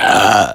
Uh,